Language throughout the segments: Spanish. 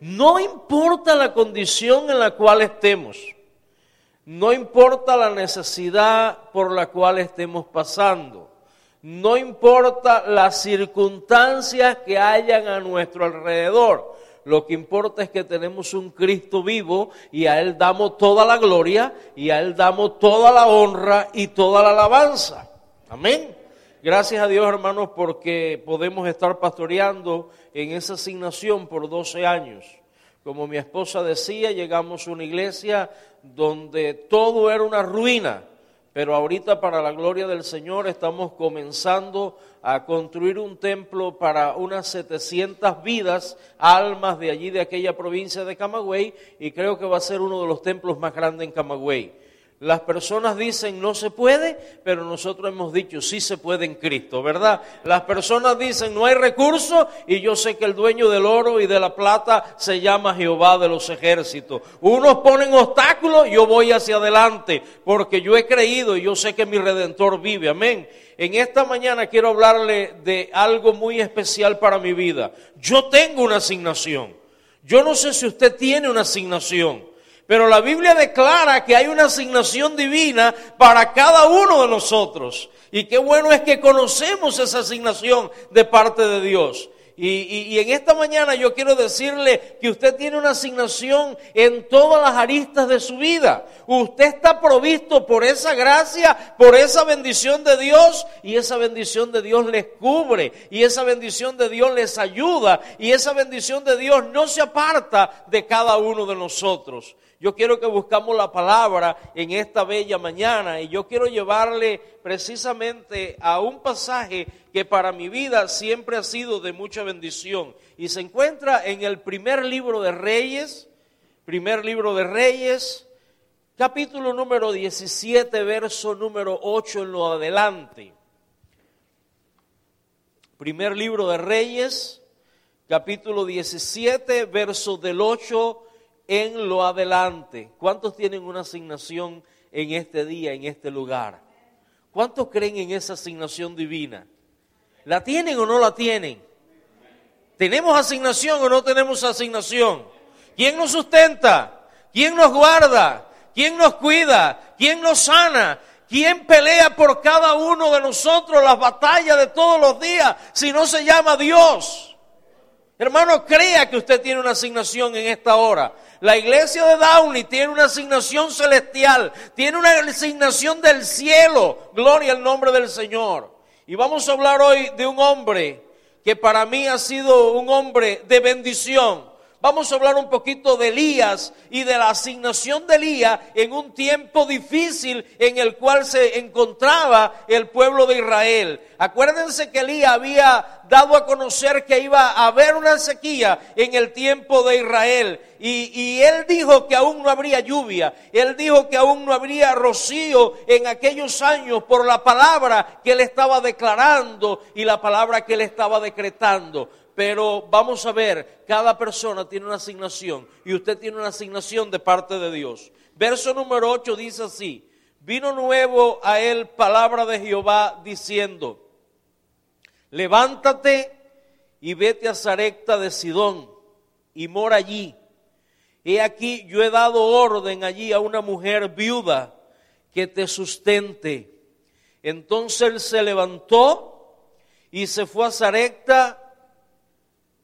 No importa la condición en la cual estemos, no importa la necesidad por la cual estemos pasando, no importa las circunstancias que hayan a nuestro alrededor, lo que importa es que tenemos un Cristo vivo y a Él damos toda la gloria y a Él damos toda la honra y toda la alabanza. Amén. Gracias a Dios, hermanos, porque podemos estar pastoreando en esa asignación por 12 años. Como mi esposa decía, llegamos a una iglesia donde todo era una ruina, pero ahorita para la gloria del Señor estamos comenzando a construir un templo para unas 700 vidas, almas de allí, de aquella provincia de Camagüey, y creo que va a ser uno de los templos más grandes en Camagüey. Las personas dicen no se puede, pero nosotros hemos dicho sí se puede en Cristo, ¿verdad? Las personas dicen no hay recursos y yo sé que el dueño del oro y de la plata se llama Jehová de los ejércitos. Unos ponen obstáculos, yo voy hacia adelante porque yo he creído y yo sé que mi redentor vive, amén. En esta mañana quiero hablarle de algo muy especial para mi vida. Yo tengo una asignación. Yo no sé si usted tiene una asignación. Pero la Biblia declara que hay una asignación divina para cada uno de nosotros. Y qué bueno es que conocemos esa asignación de parte de Dios. Y, en esta mañana yo quiero decirle que usted tiene una asignación en todas las aristas de su vida. Usted está provisto por esa gracia, por esa bendición de Dios y esa bendición de Dios les cubre y esa bendición de Dios les ayuda y esa bendición de Dios no se aparta de cada uno de nosotros. Yo quiero que buscamos la palabra en esta bella mañana y yo quiero llevarle precisamente a un pasaje que para mi vida siempre ha sido de mucha bendición y se encuentra en el primer libro de Reyes, primer libro de Reyes, capítulo número 17, verso número 8 en lo adelante. Primer libro de Reyes, capítulo 17, verso del 8 en lo adelante. ¿Cuántos tienen una asignación en este día, en este lugar? ¿Cuántos creen en esa asignación divina? ¿La tienen o no la tienen? ¿Tenemos asignación o no tenemos asignación? ¿Quién nos sustenta? ¿Quién nos guarda? ¿Quién nos cuida? ¿Quién nos sana? ¿Quién pelea por cada uno de nosotros las batallas de todos los días si no se llama Dios? Hermano, crea que usted tiene una asignación en esta hora. La iglesia de Downey tiene una asignación celestial, tiene una asignación del cielo. Gloria al nombre del Señor. Y vamos a hablar hoy de un hombre que para mí ha sido un hombre de bendición. Vamos a hablar un poquito de Elías y de la asignación de Elías en un tiempo difícil en el cual se encontraba el pueblo de Israel. Acuérdense que Elías había dado a conocer que iba a haber una sequía en el tiempo de Israel. Y, y, él dijo que aún no habría lluvia. Él dijo que aún no habría rocío en aquellos años por la palabra que él estaba declarando y la palabra que él estaba decretando. Pero vamos a ver, cada persona tiene una asignación y usted tiene una asignación de parte de Dios. Verso número 8 dice así, vino nuevo a él palabra de Jehová diciendo, levántate y vete a Zarecta de Sidón y mora allí. He aquí yo he dado orden allí a una mujer viuda que te sustente. Entonces él se levantó y se fue a Zarecta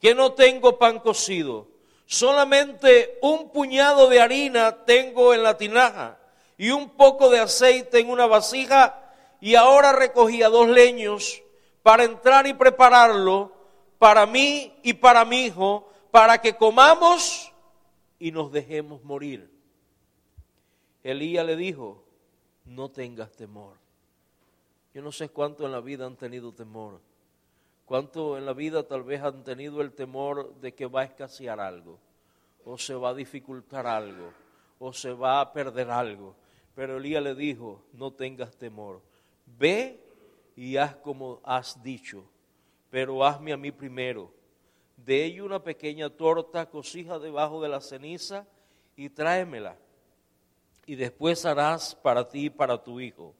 que no tengo pan cocido, solamente un puñado de harina tengo en la tinaja y un poco de aceite en una vasija y ahora recogía dos leños para entrar y prepararlo para mí y para mi hijo, para que comamos y nos dejemos morir. Elías le dijo, no tengas temor. Yo no sé cuánto en la vida han tenido temor. ¿Cuánto en la vida tal vez han tenido el temor de que va a escasear algo? o se va a dificultar algo, o se va a perder algo. Pero Elías le dijo, no tengas temor, ve y haz como has dicho, pero hazme a mí primero. De ello una pequeña torta cosija debajo de la ceniza y tráemela. Y después harás para ti y para tu hijo,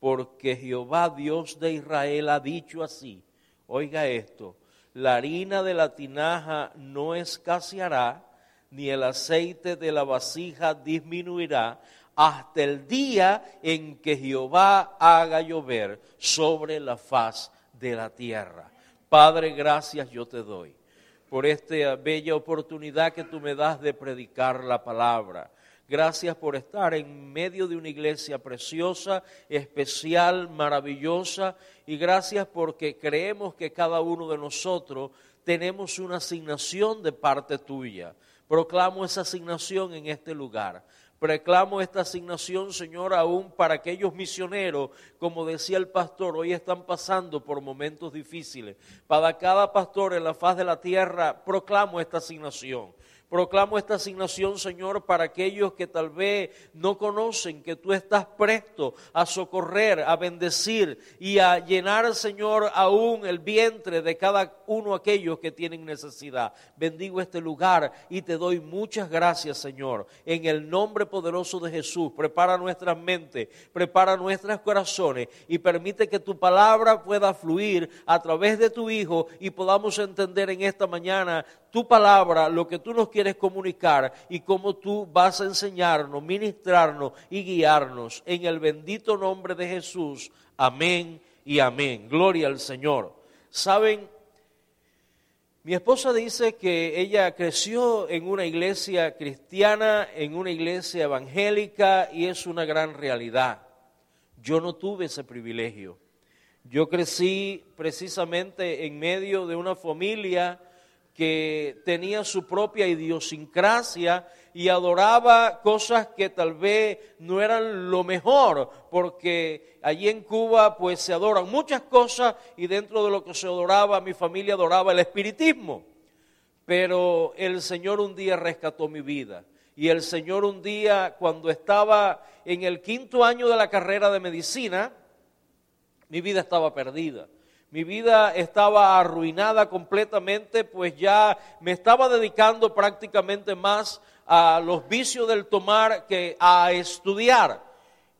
porque Jehová Dios de Israel ha dicho así. Oiga esto, la harina de la tinaja no escaseará, ni el aceite de la vasija disminuirá, hasta el día en que Jehová haga llover sobre la faz de la tierra. Padre, gracias yo te doy por esta bella oportunidad que tú me das de predicar la palabra. Gracias por estar en medio de una iglesia preciosa, especial, maravillosa. Y gracias porque creemos que cada uno de nosotros tenemos una asignación de parte tuya. Proclamo esa asignación en este lugar. Proclamo esta asignación, Señor, aún para aquellos misioneros, como decía el pastor, hoy están pasando por momentos difíciles. Para cada pastor en la faz de la tierra, proclamo esta asignación. Proclamo esta asignación, Señor, para aquellos que tal vez no conocen que tú estás presto a socorrer, a bendecir y a llenar, Señor, aún el vientre de cada uno aquellos que tienen necesidad. Bendigo este lugar y te doy muchas gracias, Señor. En el nombre poderoso de Jesús, prepara nuestras mentes, prepara nuestros corazones y permite que tu palabra pueda fluir a través de tu Hijo y podamos entender en esta mañana tu palabra, lo que tú nos quieres comunicar y cómo tú vas a enseñarnos, ministrarnos y guiarnos. En el bendito nombre de Jesús. Amén y amén. Gloria al Señor. Saben, mi esposa dice que ella creció en una iglesia cristiana, en una iglesia evangélica y es una gran realidad. Yo no tuve ese privilegio. Yo crecí precisamente en medio de una familia que tenía su propia idiosincrasia y adoraba cosas que tal vez no eran lo mejor, porque allí en Cuba pues se adoran muchas cosas y dentro de lo que se adoraba, mi familia adoraba el espiritismo. Pero el Señor un día rescató mi vida. Y el Señor un día, cuando estaba en el quinto año de la carrera de medicina, mi vida estaba perdida mi vida estaba arruinada completamente, pues ya me estaba dedicando prácticamente más a los vicios del tomar que a estudiar.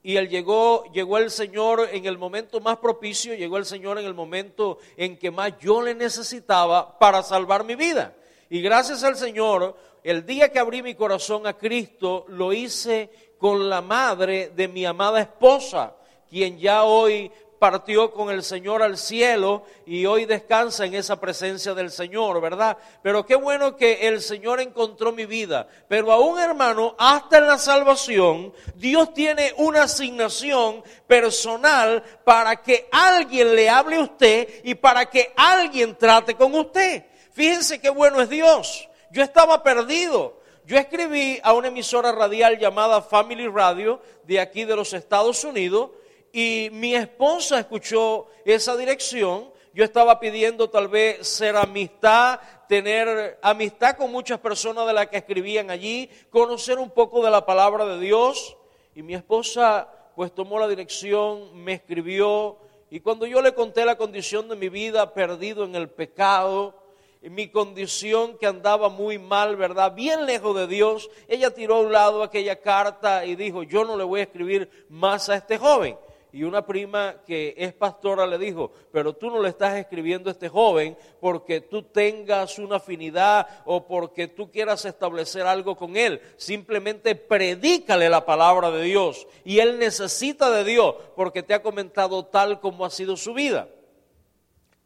Y él llegó, llegó el Señor en el momento más propicio, llegó el Señor en el momento en que más yo le necesitaba para salvar mi vida. Y gracias al Señor, el día que abrí mi corazón a Cristo, lo hice con la madre de mi amada esposa, quien ya hoy partió con el Señor al cielo y hoy descansa en esa presencia del Señor, ¿verdad? Pero qué bueno que el Señor encontró mi vida. Pero aún hermano, hasta en la salvación, Dios tiene una asignación personal para que alguien le hable a usted y para que alguien trate con usted. Fíjense qué bueno es Dios. Yo estaba perdido. Yo escribí a una emisora radial llamada Family Radio de aquí de los Estados Unidos y mi esposa escuchó esa dirección. Yo estaba pidiendo tal vez ser amistad, tener amistad con muchas personas de las que escribían allí, conocer un poco de la palabra de Dios. Y mi esposa pues tomó la dirección, me escribió y cuando yo le conté la condición de mi vida perdido en el pecado, mi condición que andaba muy mal, ¿verdad? Bien lejos de Dios, ella tiró a un lado aquella carta y dijo, yo no le voy a escribir más a este joven y una prima que es pastora le dijo, pero tú no le estás escribiendo a este joven porque tú tengas una afinidad o porque tú quieras establecer algo con él. Simplemente predícale la palabra de Dios y él necesita de Dios porque te ha comentado tal como ha sido su vida.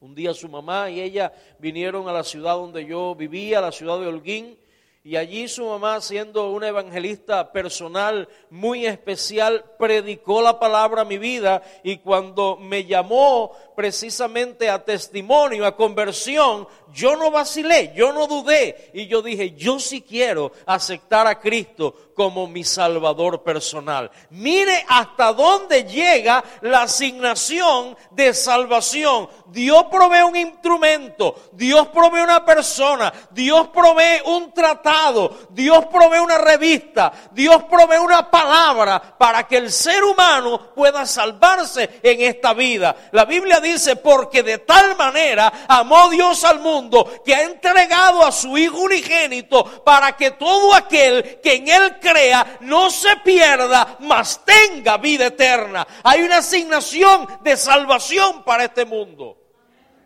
Un día su mamá y ella vinieron a la ciudad donde yo vivía, la ciudad de Holguín, y allí su mamá, siendo una evangelista personal muy especial, predicó la palabra a mi vida y cuando me llamó precisamente a testimonio, a conversión, yo no vacilé, yo no dudé y yo dije, yo sí quiero aceptar a Cristo como mi Salvador personal. Mire hasta dónde llega la asignación de salvación. Dios provee un instrumento, Dios provee una persona, Dios provee un tratado Dios provee una revista, Dios provee una palabra para que el ser humano pueda salvarse en esta vida. La Biblia dice, porque de tal manera amó Dios al mundo que ha entregado a su Hijo unigénito para que todo aquel que en Él crea no se pierda, mas tenga vida eterna. Hay una asignación de salvación para este mundo.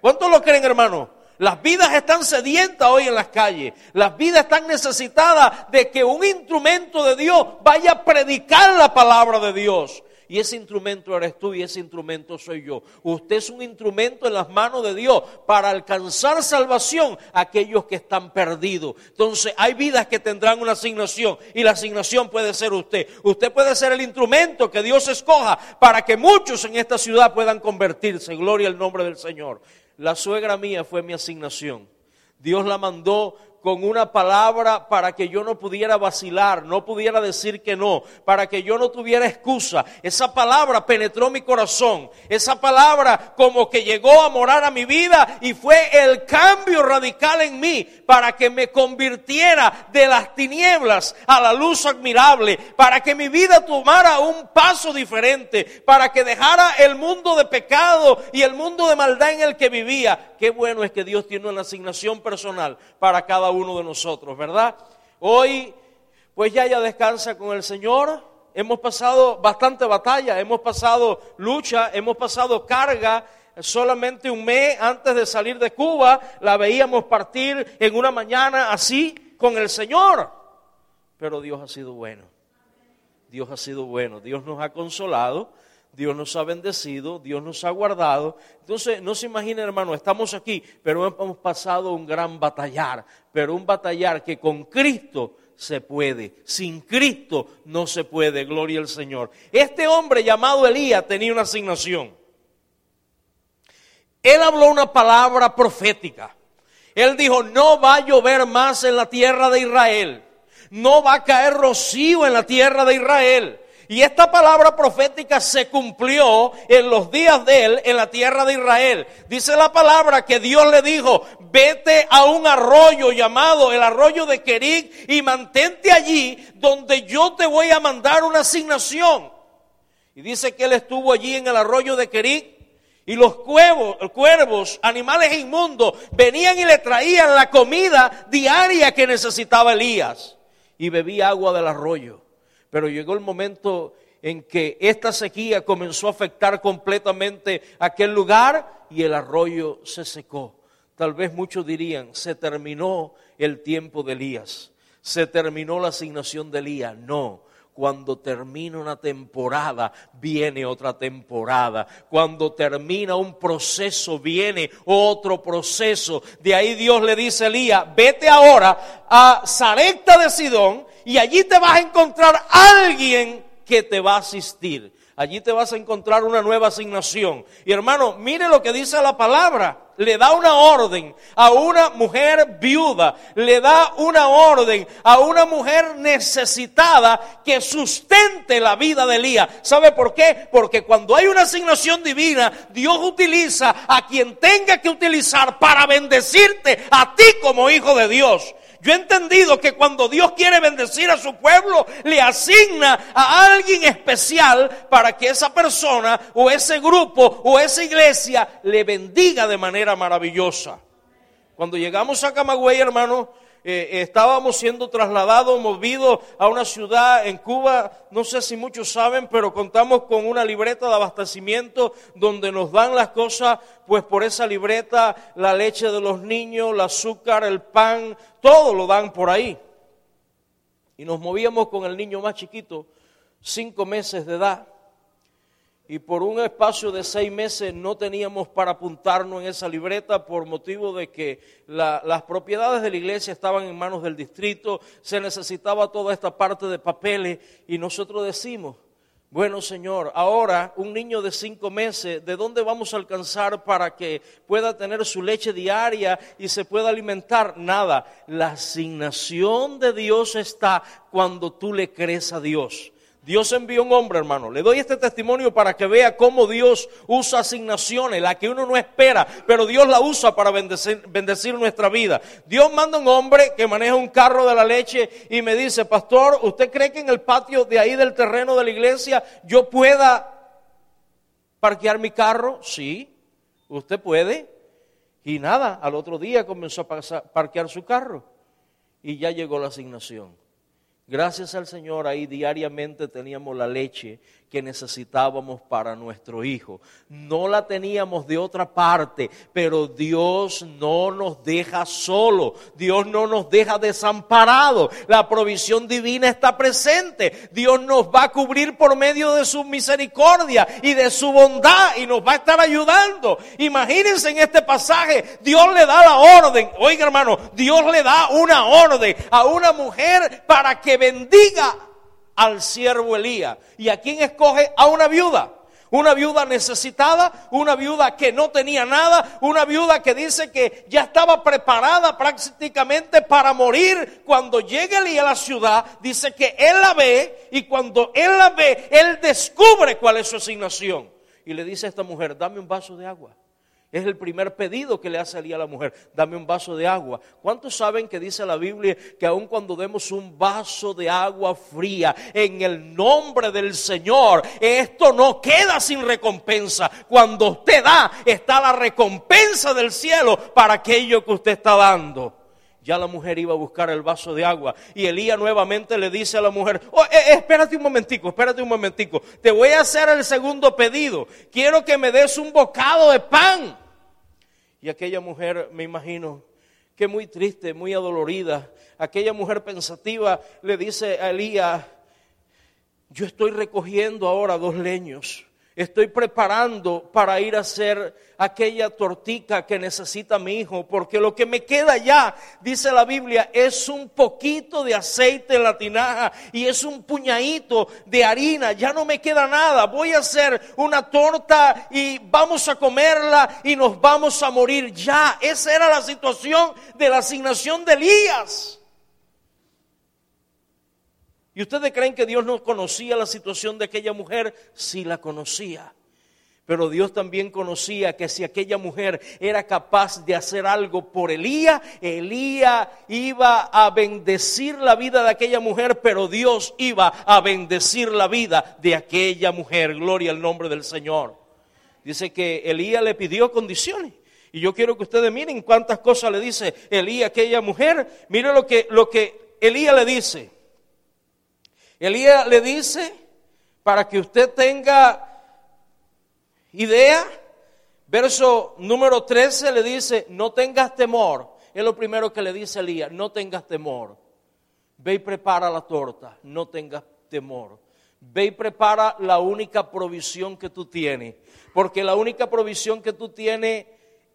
¿Cuántos lo creen, hermano? Las vidas están sedientas hoy en las calles. Las vidas están necesitadas de que un instrumento de Dios vaya a predicar la palabra de Dios. Y ese instrumento eres tú y ese instrumento soy yo. Usted es un instrumento en las manos de Dios para alcanzar salvación a aquellos que están perdidos. Entonces hay vidas que tendrán una asignación y la asignación puede ser usted. Usted puede ser el instrumento que Dios escoja para que muchos en esta ciudad puedan convertirse. Gloria al nombre del Señor. La suegra mía fue mi asignación. Dios la mandó con una palabra para que yo no pudiera vacilar, no pudiera decir que no, para que yo no tuviera excusa. Esa palabra penetró mi corazón. Esa palabra como que llegó a morar a mi vida y fue el cambio radical en mí para que me convirtiera de las tinieblas a la luz admirable, para que mi vida tomara un paso diferente, para que dejara el mundo de pecado y el mundo de maldad en el que vivía. Qué bueno es que Dios tiene una asignación personal para cada uno uno de nosotros, ¿verdad? Hoy, pues ya ya descansa con el Señor. Hemos pasado bastante batalla, hemos pasado lucha, hemos pasado carga. Solamente un mes antes de salir de Cuba la veíamos partir en una mañana así con el Señor. Pero Dios ha sido bueno. Dios ha sido bueno. Dios nos ha consolado. Dios nos ha bendecido, Dios nos ha guardado. Entonces, no se imaginen, hermano, estamos aquí, pero hemos pasado un gran batallar, pero un batallar que con Cristo se puede, sin Cristo no se puede, gloria al Señor. Este hombre llamado Elías tenía una asignación. Él habló una palabra profética. Él dijo, no va a llover más en la tierra de Israel, no va a caer rocío en la tierra de Israel y esta palabra profética se cumplió en los días de él en la tierra de Israel. Dice la palabra que Dios le dijo, vete a un arroyo llamado el arroyo de Kerit y mantente allí donde yo te voy a mandar una asignación. Y dice que él estuvo allí en el arroyo de Kerit y los cuervos, cuervos, animales inmundos, venían y le traían la comida diaria que necesitaba Elías. Y bebía agua del arroyo. Pero llegó el momento en que esta sequía comenzó a afectar completamente aquel lugar y el arroyo se secó. Tal vez muchos dirían, se terminó el tiempo de Elías, se terminó la asignación de Elías. No, cuando termina una temporada, viene otra temporada. Cuando termina un proceso, viene otro proceso. De ahí Dios le dice a Elías, vete ahora a Zarepta de Sidón y allí te vas a encontrar alguien que te va a asistir. Allí te vas a encontrar una nueva asignación. Y hermano, mire lo que dice la palabra. Le da una orden a una mujer viuda, le da una orden a una mujer necesitada que sustente la vida de Elías. ¿Sabe por qué? Porque cuando hay una asignación divina, Dios utiliza a quien tenga que utilizar para bendecirte a ti como hijo de Dios. Yo he entendido que cuando Dios quiere bendecir a su pueblo, le asigna a alguien especial para que esa persona o ese grupo o esa iglesia le bendiga de manera maravillosa. Cuando llegamos a Camagüey, hermano, eh, estábamos siendo trasladados, movidos a una ciudad en Cuba, no sé si muchos saben, pero contamos con una libreta de abastecimiento donde nos dan las cosas, pues por esa libreta, la leche de los niños, el azúcar, el pan, todo lo dan por ahí. Y nos movíamos con el niño más chiquito, cinco meses de edad y por un espacio de seis meses no teníamos para apuntarnos en esa libreta por motivo de que las propiedades de la iglesia estaban en manos del distrito, se necesitaba toda esta parte de papeles y nosotros decimos, bueno Señor, ahora un niño de cinco meses, ¿de dónde vamos a alcanzar para que pueda tener su leche diaria y se pueda alimentar? Nada, la asignación de Dios está cuando tú le crees a Dios. Dios envió un hombre, hermano. Le doy este testimonio para que vea cómo Dios usa asignaciones, la que uno no espera, pero Dios la usa para bendecir, bendecir, nuestra vida. Dios manda un hombre que maneja un carro de la leche y me dice, pastor, ¿usted cree que en el patio de ahí del terreno de la iglesia yo pueda parquear mi carro? Sí, usted puede. Y nada, al otro día comenzó a parquear su carro y ya llegó la asignación. Gracias al Señor ahí diariamente teníamos la leche que necesitábamos para nuestro hijo. No la teníamos de otra parte, pero Dios no nos deja solo, Dios no nos deja desamparado. La provisión divina está presente. Dios nos va a cubrir por medio de su misericordia y de su bondad y nos va a estar ayudando. Imagínense en este pasaje, Dios le da la orden. Oiga hermano, Dios le da una orden a una mujer para que bendiga al siervo Elías. ¿Y a quién escoge? A una viuda. Una viuda necesitada, una viuda que no tenía nada, una viuda que dice que ya estaba preparada prácticamente para morir. Cuando llega Elías a la ciudad, dice que él la ve y cuando él la ve, él descubre cuál es su asignación. Y le dice a esta mujer, dame un vaso de agua. Es el primer pedido que le hace a la mujer. Dame un vaso de agua. ¿Cuántos saben que dice la Biblia que aun cuando demos un vaso de agua fría en el nombre del Señor, esto no queda sin recompensa? Cuando usted da, está la recompensa del cielo para aquello que usted está dando. Ya la mujer iba a buscar el vaso de agua y Elías nuevamente le dice a la mujer, oh, eh, eh, espérate un momentico, espérate un momentico, te voy a hacer el segundo pedido, quiero que me des un bocado de pan. Y aquella mujer, me imagino, que muy triste, muy adolorida, aquella mujer pensativa le dice a Elías, yo estoy recogiendo ahora dos leños Estoy preparando para ir a hacer aquella tortica que necesita mi hijo, porque lo que me queda ya, dice la Biblia, es un poquito de aceite en la tinaja y es un puñadito de harina, ya no me queda nada. Voy a hacer una torta y vamos a comerla y nos vamos a morir ya. Esa era la situación de la asignación de Elías. ¿Y ustedes creen que Dios no conocía la situación de aquella mujer? Sí la conocía. Pero Dios también conocía que si aquella mujer era capaz de hacer algo por Elías, Elías iba a bendecir la vida de aquella mujer, pero Dios iba a bendecir la vida de aquella mujer. Gloria al nombre del Señor. Dice que Elías le pidió condiciones. Y yo quiero que ustedes miren cuántas cosas le dice Elías a aquella mujer. Miren lo que, lo que Elías le dice. Elías le dice, para que usted tenga idea, verso número 13 le dice, no tengas temor. Es lo primero que le dice Elías, no tengas temor. Ve y prepara la torta, no tengas temor. Ve y prepara la única provisión que tú tienes, porque la única provisión que tú tienes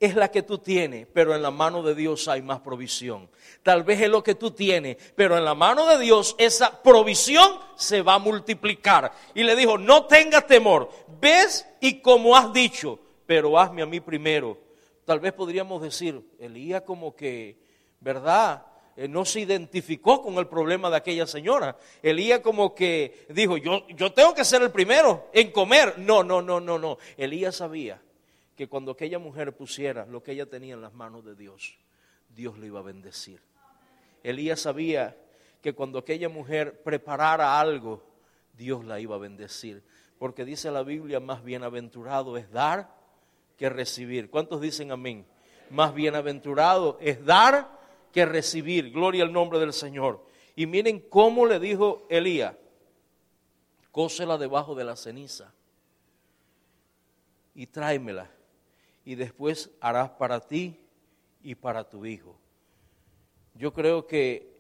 es la que tú tienes, pero en la mano de Dios hay más provisión. Tal vez es lo que tú tienes, pero en la mano de Dios esa provisión se va a multiplicar. Y le dijo, no tengas temor, ves y como has dicho, pero hazme a mí primero. Tal vez podríamos decir, Elías como que, ¿verdad? Eh, no se identificó con el problema de aquella señora. Elías como que dijo, yo, yo tengo que ser el primero en comer. No, no, no, no, no. Elías sabía que cuando aquella mujer pusiera lo que ella tenía en las manos de Dios, Dios le iba a bendecir. Elías sabía que cuando aquella mujer preparara algo, Dios la iba a bendecir. Porque dice la Biblia, más bienaventurado es dar que recibir. ¿Cuántos dicen amén? Más bienaventurado es dar que recibir. Gloria al nombre del Señor. Y miren cómo le dijo Elías, cósela debajo de la ceniza y tráemela y después harás para ti y para tu hijo. Yo creo que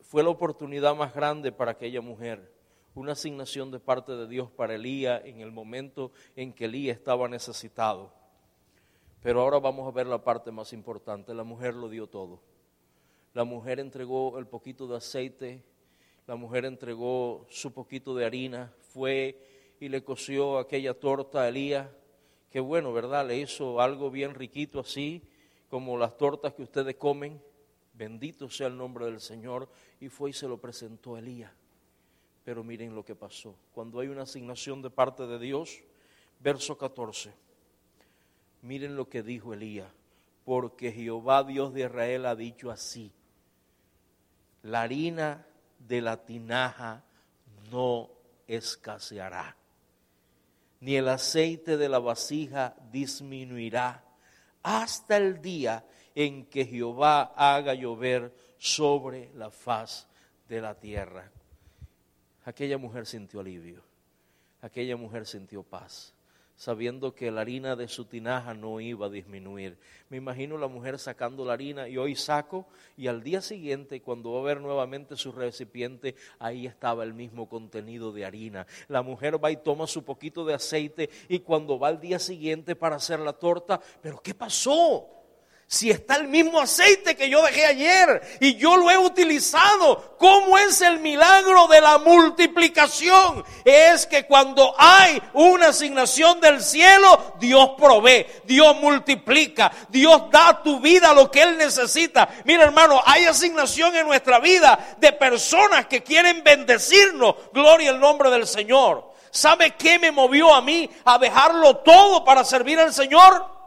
fue la oportunidad más grande para aquella mujer, una asignación de parte de Dios para Elías en el momento en que Elías estaba necesitado. Pero ahora vamos a ver la parte más importante, la mujer lo dio todo. La mujer entregó el poquito de aceite, la mujer entregó su poquito de harina, fue y le coció aquella torta a Elías Qué bueno, ¿verdad? Le hizo algo bien riquito así, como las tortas que ustedes comen. Bendito sea el nombre del Señor. Y fue y se lo presentó a Elías. Pero miren lo que pasó. Cuando hay una asignación de parte de Dios, verso 14. Miren lo que dijo Elías. Porque Jehová Dios de Israel ha dicho así. La harina de la tinaja no escaseará, ni el aceite de la vasija disminuirá hasta el día en que Jehová haga llover sobre la faz de la tierra. Aquella mujer sintió alivio, aquella mujer sintió paz, sabiendo que la harina de su tinaja no iba a disminuir. Me imagino la mujer sacando la harina y hoy saco y al día siguiente cuando va a ver nuevamente su recipiente, ahí estaba el mismo contenido de harina. La mujer va y toma su poquito de aceite y cuando va al día siguiente para hacer la torta, pero ¿qué pasó? Si está el mismo aceite que yo dejé ayer y yo lo he utilizado, ¿cómo es el milagro de la multiplicación? Es que cuando hay una asignación del cielo, Dios provee, Dios multiplica, Dios da a tu vida lo que Él necesita. Mira hermano, hay asignación en nuestra vida de personas que quieren bendecirnos. Gloria al nombre del Señor. ¿Sabe qué me movió a mí a dejarlo todo para servir al Señor?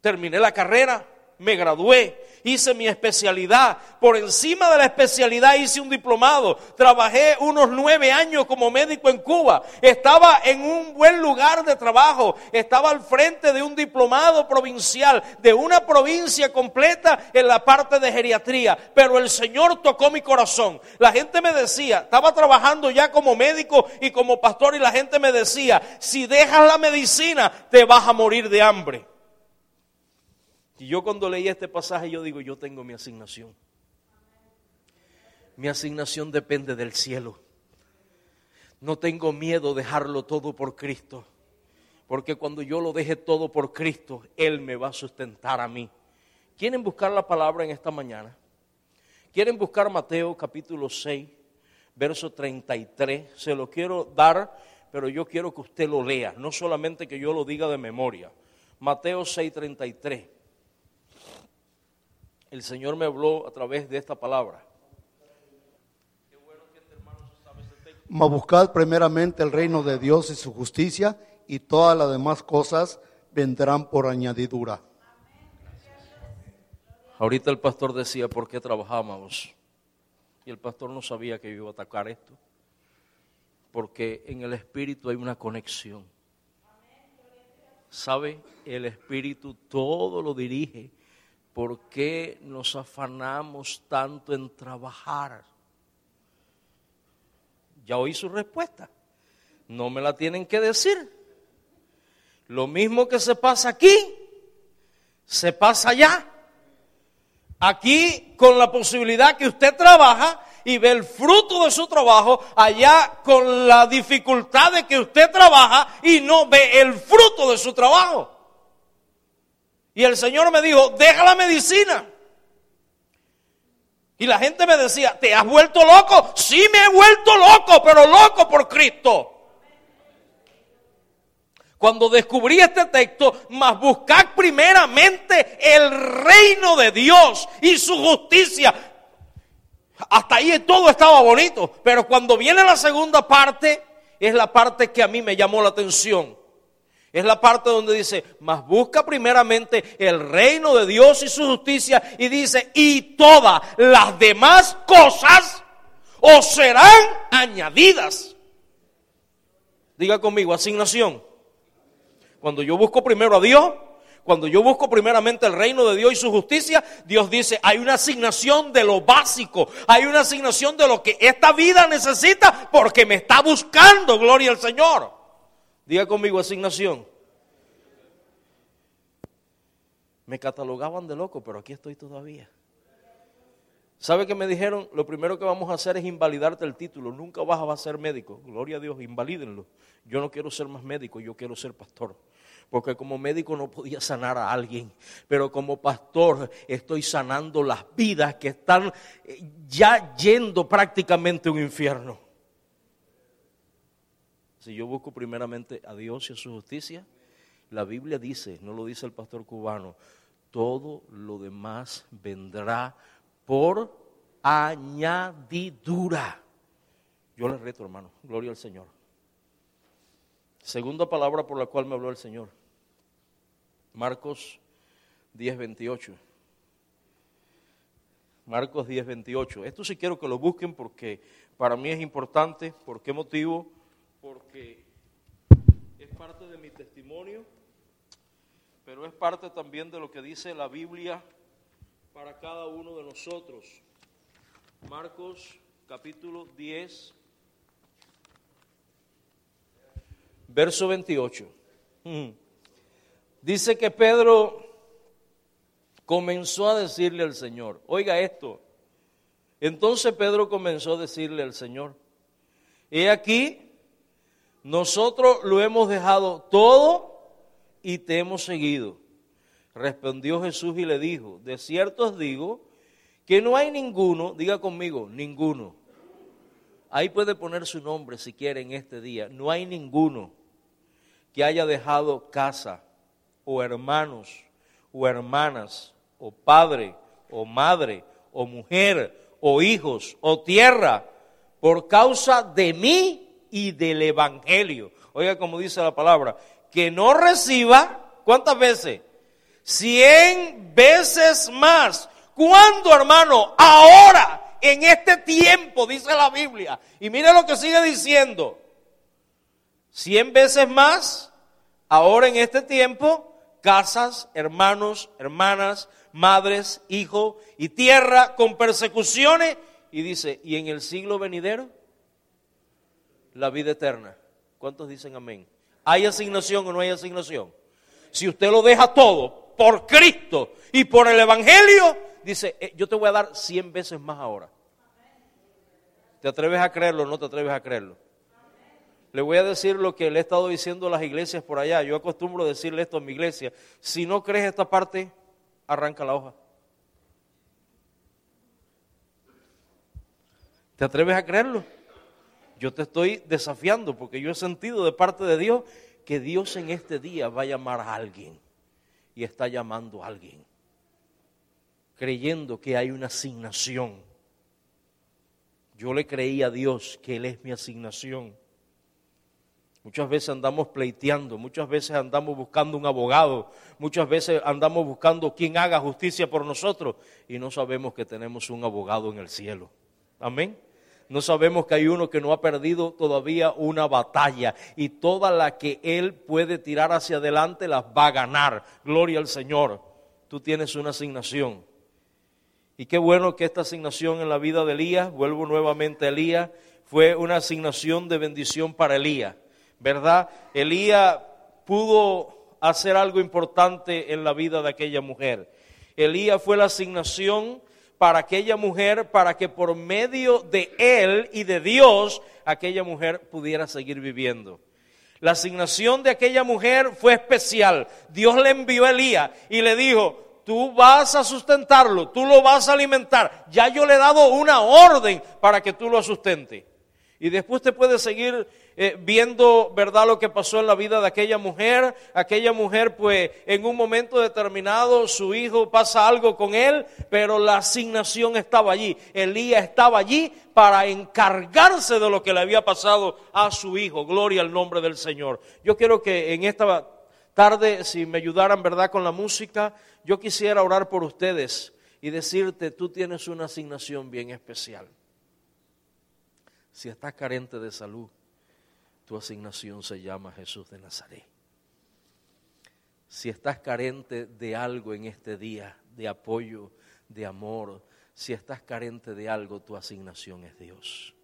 Terminé la carrera, me gradué, hice mi especialidad. Por encima de la especialidad hice un diplomado. Trabajé unos nueve años como médico en Cuba. Estaba en un buen lugar de trabajo. Estaba al frente de un diplomado provincial, de una provincia completa en la parte de geriatría. Pero el Señor tocó mi corazón. La gente me decía, estaba trabajando ya como médico y como pastor y la gente me decía, si dejas la medicina te vas a morir de hambre. Y yo cuando leí este pasaje, yo digo, yo tengo mi asignación. Mi asignación depende del cielo. No tengo miedo de dejarlo todo por Cristo. Porque cuando yo lo deje todo por Cristo, Él me va a sustentar a mí. ¿Quieren buscar la palabra en esta mañana? ¿Quieren buscar Mateo capítulo 6, verso 33? Se lo quiero dar, pero yo quiero que usted lo lea, no solamente que yo lo diga de memoria. Mateo 6, 33 el Señor me habló a través de esta palabra. Mas buscad primeramente el reino de Dios y su justicia, y todas las demás cosas vendrán por añadidura. Ahorita el pastor decía por qué trabajábamos. Y el pastor no sabía que yo iba a atacar esto. Porque en el espíritu hay una conexión. ¿Sabe? El espíritu todo lo dirige ¿por qué nos afanamos tanto en trabajar? Ya oí su respuesta. No me la tienen que decir. Lo mismo que se pasa aquí, se pasa allá. Aquí con la posibilidad que usted trabaja y ve el fruto de su trabajo, allá con la dificultad de que usted trabaja y no ve el fruto de su trabajo. Y el Señor me dijo, deja la medicina. Y la gente me decía, ¿te has vuelto loco? Sí me he vuelto loco, pero loco por Cristo. Cuando descubrí este texto, más buscar primeramente el reino de Dios y su justicia. Hasta ahí todo estaba bonito, pero cuando viene la segunda parte, es la parte que a mí me llamó la atención. Es la parte donde dice, mas busca primeramente el reino de Dios y su justicia y dice, y todas las demás cosas os serán añadidas. Diga conmigo, asignación. Cuando yo busco primero a Dios, cuando yo busco primeramente el reino de Dios y su justicia, Dios dice, hay una asignación de lo básico, hay una asignación de lo que esta vida necesita porque me está buscando, gloria al Señor. Diga conmigo asignación. Me catalogaban de loco, pero aquí estoy todavía. ¿Sabe qué me dijeron? Lo primero que vamos a hacer es invalidarte el título. Nunca vas a ser médico. Gloria a Dios, invalídenlo. Yo no quiero ser más médico, yo quiero ser pastor. Porque como médico no podía sanar a alguien, pero como pastor estoy sanando las vidas que están eh, ya yendo prácticamente a un infierno. Si yo busco primeramente a Dios y a su justicia, la Biblia dice, no lo dice el pastor cubano, todo lo demás vendrá por añadidura. Yo le reto, hermano. Gloria al Señor. Segunda palabra por la cual me habló el Señor. Marcos 10, 28. Marcos 10, 28. Esto sí quiero que lo busquen porque para mí es importante. ¿Por qué motivo? Porque es parte de mi testimonio, pero es parte también de lo que dice la Biblia para cada uno de nosotros. Marcos capítulo 10, verso 28. Mm. Dice que Pedro comenzó a decirle al Señor, oiga esto. Entonces Pedro comenzó a decirle al Señor, he aquí, nosotros lo hemos dejado todo y te hemos seguido. Respondió Jesús y le dijo, de cierto os digo que no hay ninguno, diga conmigo, ninguno. Ahí puede poner su nombre si quiere en este día. No hay ninguno que haya dejado casa o hermanos o hermanas o padre o madre o mujer o hijos o tierra por causa de mí y del Evangelio. Oiga como dice la palabra, que no reciba, ¿cuántas veces? Cien veces más. ¿Cuándo, hermano? Ahora, en este tiempo, dice la Biblia. Y mire lo que sigue diciendo. Cien veces más, ahora en este tiempo, casas, hermanos, hermanas, madres, hijos y tierra con persecuciones. Y dice, ¿y en el siglo venidero? La vida eterna. ¿Cuántos dicen amén? ¿Hay asignación o no hay asignación? Si usted lo deja todo por Cristo y por el Evangelio, dice, eh, yo te voy a dar cien veces más ahora. ¿Te atreves a creerlo o no te atreves a creerlo? Le voy a decir lo que le he estado diciendo a las iglesias por allá. Yo acostumbro decirle esto a mi iglesia. Si no crees esta parte, arranca la hoja. ¿Te atreves a creerlo? Yo te estoy desafiando porque yo he sentido de parte de Dios que Dios en este día va a llamar a alguien y está llamando a alguien, creyendo que hay una asignación. Yo le creí a Dios que Él es mi asignación. Muchas veces andamos pleiteando, muchas veces andamos buscando un abogado, muchas veces andamos buscando quien haga justicia por nosotros y no sabemos que tenemos un abogado en el cielo. Amén no sabemos que hay uno que no ha perdido todavía una batalla y toda la que él puede tirar hacia adelante las va a ganar. Gloria al Señor. Tú tienes una asignación. Y qué bueno que esta asignación en la vida de Elías, vuelvo nuevamente a Elías, fue una asignación de bendición para Elías. ¿Verdad? Elías pudo hacer algo importante en la vida de aquella mujer. Elías fue la asignación para aquella mujer, para que por medio de él y de Dios, aquella mujer pudiera seguir viviendo. La asignación de aquella mujer fue especial. Dios le envió a Elías y le dijo, tú vas a sustentarlo, tú lo vas a alimentar. Ya yo le he dado una orden para que tú lo sustentes. Y después te puedes seguir eh, viendo, ¿verdad?, lo que pasó en la vida de aquella mujer. Aquella mujer, pues, en un momento determinado, su hijo pasa algo con él, pero la asignación estaba allí. Elías estaba allí para encargarse de lo que le había pasado a su hijo. Gloria al nombre del Señor. Yo quiero que en esta tarde, si me ayudaran, ¿verdad?, con la música, yo quisiera orar por ustedes y decirte, tú tienes una asignación bien especial. Si estás carente de salud, tu asignación se llama Jesús de Nazaret. Si estás carente de algo en este día, de apoyo, de amor, si estás carente de algo, tu asignación es Dios.